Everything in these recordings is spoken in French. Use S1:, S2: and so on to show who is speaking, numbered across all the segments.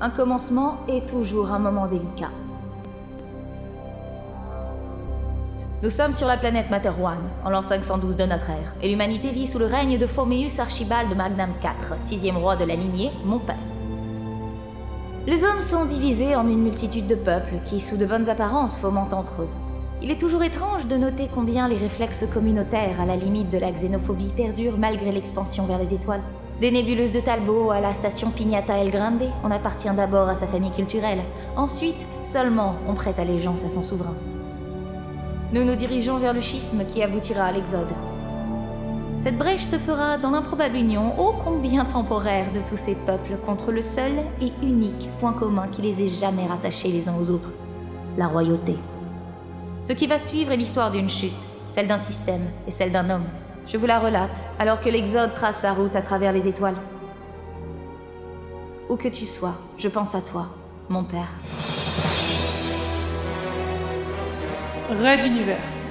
S1: Un commencement est toujours un moment délicat. Nous sommes sur la planète Materwan, en l'an 512 de notre ère, et l'humanité vit sous le règne de Formeus Archibald Magnam IV, sixième roi de la lignée, mon père. Les hommes sont divisés en une multitude de peuples qui, sous de bonnes apparences, fomentent entre eux. Il est toujours étrange de noter combien les réflexes communautaires à la limite de la xénophobie perdurent malgré l'expansion vers les étoiles. Des nébuleuses de Talbot à la station Pignata El Grande, on appartient d'abord à sa famille culturelle. Ensuite, seulement, on prête allégeance à son souverain. Nous nous dirigeons vers le schisme qui aboutira à l'exode. Cette brèche se fera dans l'improbable union ô combien temporaire de tous ces peuples contre le seul et unique point commun qui les ait jamais rattachés les uns aux autres, la royauté. Ce qui va suivre est l'histoire d'une chute, celle d'un système et celle d'un homme. Je vous la relate, alors que l'Exode trace sa route à travers les étoiles. Où que tu sois, je pense à toi, mon père.
S2: Red Universe.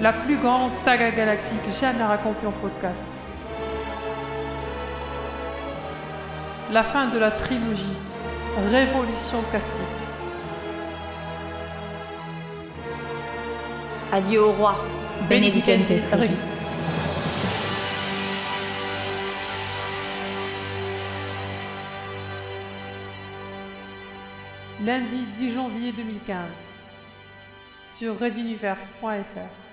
S2: La plus grande saga galactique jamais racontée en podcast. La fin de la trilogie. Révolution Castix.
S1: Adieu au roi. Benedicentes.
S2: Lundi 10 janvier 2015. Sur reduniverse.fr.